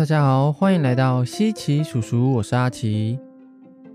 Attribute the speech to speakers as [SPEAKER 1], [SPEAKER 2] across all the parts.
[SPEAKER 1] 大家好，欢迎来到西奇叔叔，我是阿奇。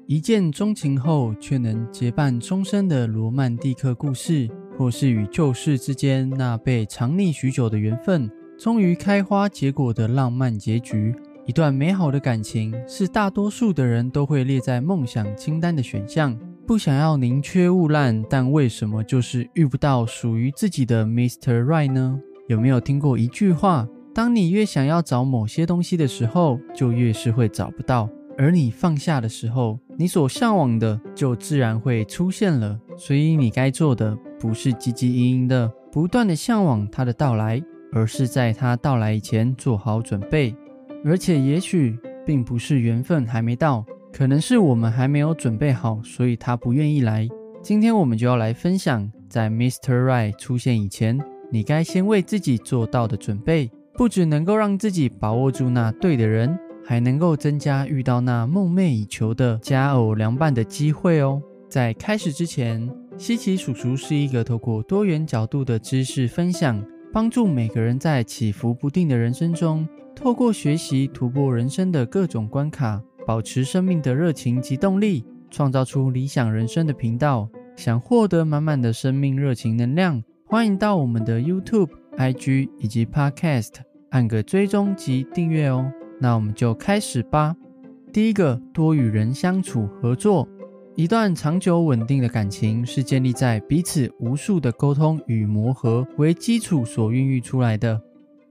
[SPEAKER 1] 一见钟情后却能结伴终身的罗曼蒂克故事，或是与旧事之间那被藏匿许久的缘分，终于开花结果的浪漫结局。一段美好的感情，是大多数的人都会列在梦想清单的选项。不想要宁缺毋滥，但为什么就是遇不到属于自己的 Mr. Right 呢？有没有听过一句话？当你越想要找某些东西的时候，就越是会找不到；而你放下的时候，你所向往的就自然会出现了。所以你该做的不是汲汲营营的不断的向往它的到来，而是在它到来以前做好准备。而且也许并不是缘分还没到，可能是我们还没有准备好，所以他不愿意来。今天我们就要来分享，在 Mr. Right 出现以前，你该先为自己做到的准备。不只能够让自己把握住那对的人，还能够增加遇到那梦寐以求的佳偶良伴的机会哦。在开始之前，西奇叔叔是一个透过多元角度的知识分享，帮助每个人在起伏不定的人生中，透过学习突破人生的各种关卡，保持生命的热情及动力，创造出理想人生的频道。想获得满满的生命热情能量，欢迎到我们的 YouTube。IG 以及 Podcast 按个追踪及订阅哦。那我们就开始吧。第一个，多与人相处合作。一段长久稳定的感情是建立在彼此无数的沟通与磨合为基础所孕育出来的。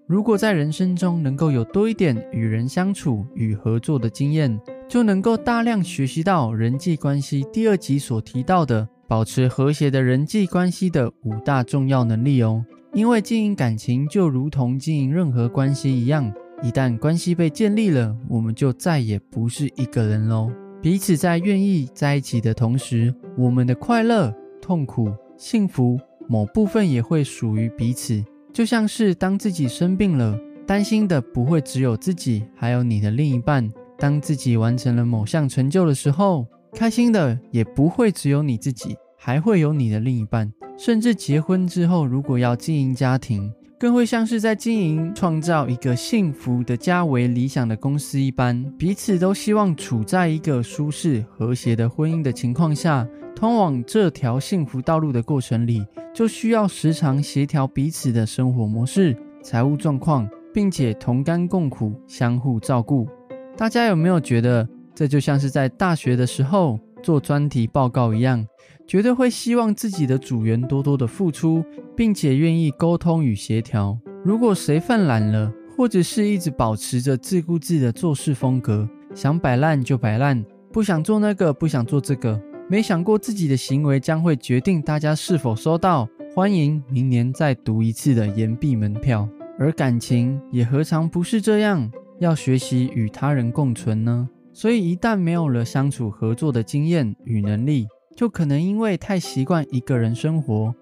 [SPEAKER 1] 如果在人生中能够有多一点与人相处与合作的经验，就能够大量学习到人际关系第二集所提到的保持和谐的人际关系的五大重要能力哦。因为经营感情就如同经营任何关系一样，一旦关系被建立了，我们就再也不是一个人喽。彼此在愿意在一起的同时，我们的快乐、痛苦、幸福某部分也会属于彼此。就像是当自己生病了，担心的不会只有自己，还有你的另一半；当自己完成了某项成就的时候，开心的也不会只有你自己，还会有你的另一半。甚至结婚之后，如果要经营家庭，更会像是在经营创造一个幸福的家为理想的公司一般，彼此都希望处在一个舒适和谐的婚姻的情况下。通往这条幸福道路的过程里，就需要时常协调彼此的生活模式、财务状况，并且同甘共苦，相互照顾。大家有没有觉得，这就像是在大学的时候做专题报告一样？绝对会希望自己的组员多多的付出，并且愿意沟通与协调。如果谁犯懒了，或者是一直保持着自顾自的做事风格，想摆烂就摆烂，不想做那个，不想做这个，没想过自己的行为将会决定大家是否收到欢迎明年再读一次的岩壁门票。而感情也何尝不是这样？要学习与他人共存呢？所以一旦没有了相处合作的经验与能力，就可能因为太习惯一个人生活，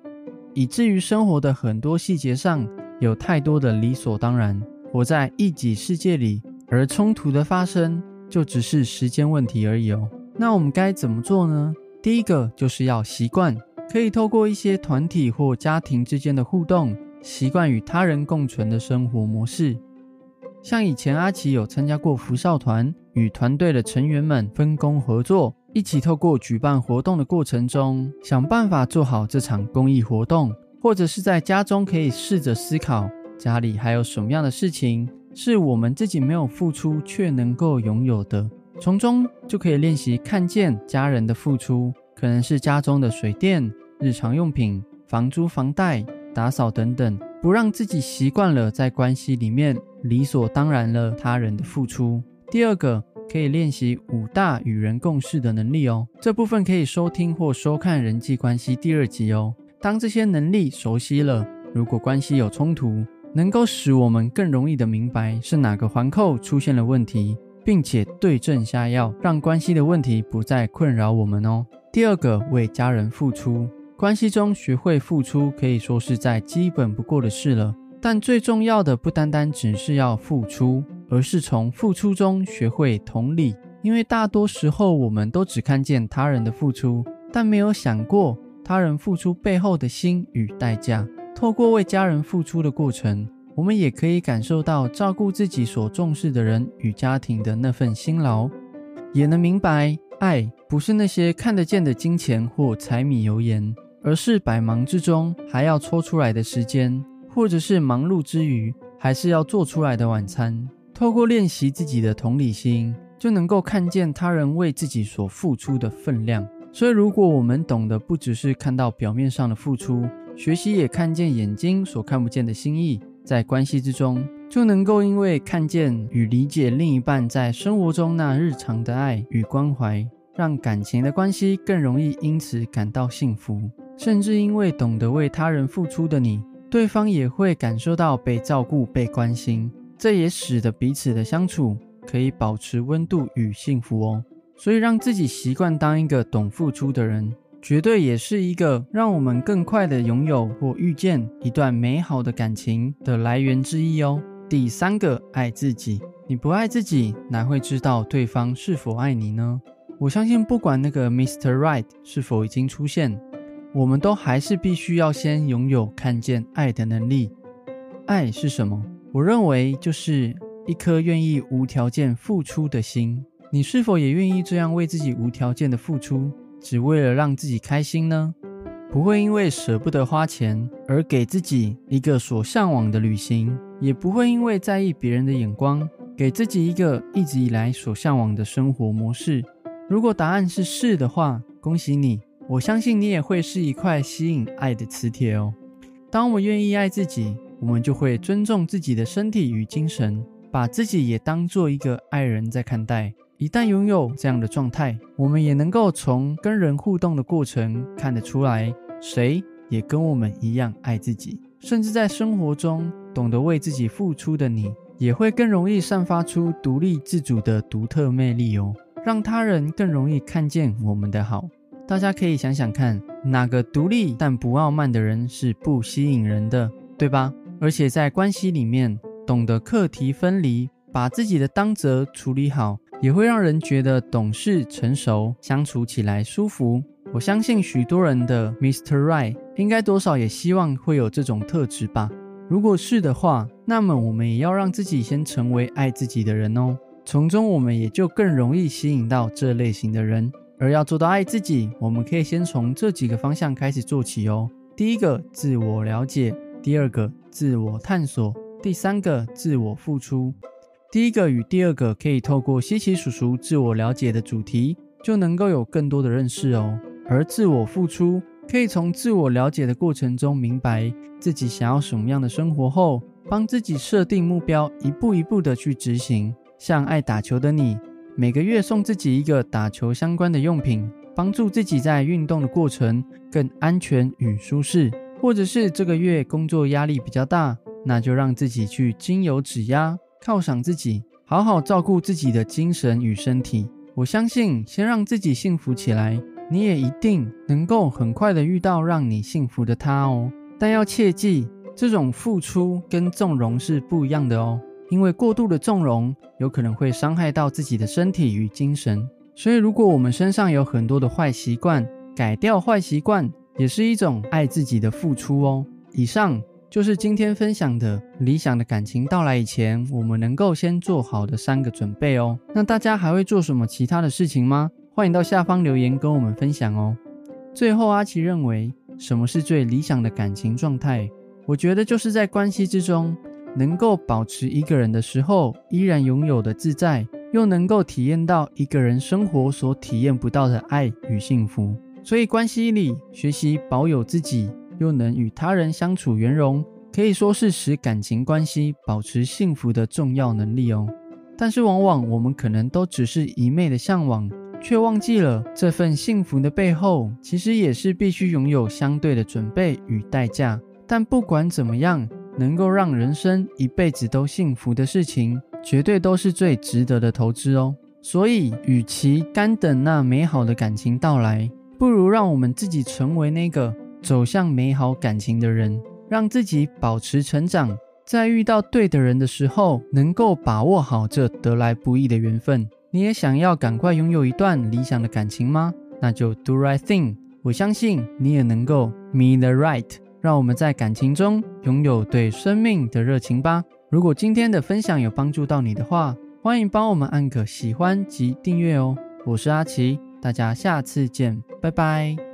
[SPEAKER 1] 以至于生活的很多细节上有太多的理所当然，活在一己世界里，而冲突的发生就只是时间问题而已哦。那我们该怎么做呢？第一个就是要习惯，可以透过一些团体或家庭之间的互动，习惯与他人共存的生活模式。像以前阿奇有参加过福少团，与团队的成员们分工合作。一起透过举办活动的过程中，想办法做好这场公益活动，或者是在家中可以试着思考，家里还有什么样的事情是我们自己没有付出却能够拥有的，从中就可以练习看见家人的付出，可能是家中的水电、日常用品、房租、房贷、打扫等等，不让自己习惯了在关系里面理所当然了他人的付出。第二个。可以练习五大与人共事的能力哦。这部分可以收听或收看人际关系第二集哦。当这些能力熟悉了，如果关系有冲突，能够使我们更容易的明白是哪个环扣出现了问题，并且对症下药，让关系的问题不再困扰我们哦。第二个，为家人付出，关系中学会付出可以说是再基本不过的事了。但最重要的不单单只是要付出。而是从付出中学会同理，因为大多时候我们都只看见他人的付出，但没有想过他人付出背后的心与代价。透过为家人付出的过程，我们也可以感受到照顾自己所重视的人与家庭的那份辛劳，也能明白爱不是那些看得见的金钱或柴米油盐，而是百忙之中还要抽出来的时间，或者是忙碌之余还是要做出来的晚餐。透过练习自己的同理心，就能够看见他人为自己所付出的分量。所以，如果我们懂得不只是看到表面上的付出，学习也看见眼睛所看不见的心意。在关系之中，就能够因为看见与理解另一半在生活中那日常的爱与关怀，让感情的关系更容易因此感到幸福。甚至因为懂得为他人付出的你，对方也会感受到被照顾、被关心，这也使得彼此的相处可以保持温度与幸福哦。所以，让自己习惯当一个懂付出的人。绝对也是一个让我们更快的拥有或遇见一段美好的感情的来源之一哦。第三个，爱自己。你不爱自己，哪会知道对方是否爱你呢？我相信，不管那个 Mr. Right 是否已经出现，我们都还是必须要先拥有看见爱的能力。爱是什么？我认为就是一颗愿意无条件付出的心。你是否也愿意这样为自己无条件的付出？只为了让自己开心呢？不会因为舍不得花钱而给自己一个所向往的旅行，也不会因为在意别人的眼光给自己一个一直以来所向往的生活模式。如果答案是是的话，恭喜你！我相信你也会是一块吸引爱的磁铁哦。当我愿意爱自己，我们就会尊重自己的身体与精神，把自己也当做一个爱人在看待。一旦拥有这样的状态，我们也能够从跟人互动的过程看得出来，谁也跟我们一样爱自己。甚至在生活中懂得为自己付出的你，也会更容易散发出独立自主的独特魅力哦，让他人更容易看见我们的好。大家可以想想看，哪个独立但不傲慢的人是不吸引人的，对吧？而且在关系里面，懂得课题分离，把自己的当责处理好。也会让人觉得懂事成熟，相处起来舒服。我相信许多人的 Mr. Right 应该多少也希望会有这种特质吧。如果是的话，那么我们也要让自己先成为爱自己的人哦，从中我们也就更容易吸引到这类型的人。而要做到爱自己，我们可以先从这几个方向开始做起哦。第一个，自我了解；第二个，自我探索；第三个，自我付出。第一个与第二个可以透过西奇叔叔自我了解的主题，就能够有更多的认识哦。而自我付出，可以从自我了解的过程中明白自己想要什么样的生活后，帮自己设定目标，一步一步的去执行。像爱打球的你，每个月送自己一个打球相关的用品，帮助自己在运动的过程更安全与舒适。或者是这个月工作压力比较大，那就让自己去精油指压。犒赏自己，好好照顾自己的精神与身体。我相信，先让自己幸福起来，你也一定能够很快的遇到让你幸福的他哦。但要切记，这种付出跟纵容是不一样的哦，因为过度的纵容有可能会伤害到自己的身体与精神。所以，如果我们身上有很多的坏习惯，改掉坏习惯也是一种爱自己的付出哦。以上。就是今天分享的理想的感情到来以前，我们能够先做好的三个准备哦。那大家还会做什么其他的事情吗？欢迎到下方留言跟我们分享哦。最后，阿奇认为，什么是最理想的感情状态？我觉得就是在关系之中，能够保持一个人的时候依然拥有的自在，又能够体验到一个人生活所体验不到的爱与幸福。所以，关系里学习保有自己。又能与他人相处圆融，可以说是使感情关系保持幸福的重要能力哦。但是往往我们可能都只是一昧的向往，却忘记了这份幸福的背后，其实也是必须拥有相对的准备与代价。但不管怎么样，能够让人生一辈子都幸福的事情，绝对都是最值得的投资哦。所以，与其干等那美好的感情到来，不如让我们自己成为那个。走向美好感情的人，让自己保持成长，在遇到对的人的时候，能够把握好这得来不易的缘分。你也想要赶快拥有一段理想的感情吗？那就 do right thing。我相信你也能够 meet the right。让我们在感情中拥有对生命的热情吧。如果今天的分享有帮助到你的话，欢迎帮我们按个喜欢及订阅哦。我是阿奇，大家下次见，拜拜。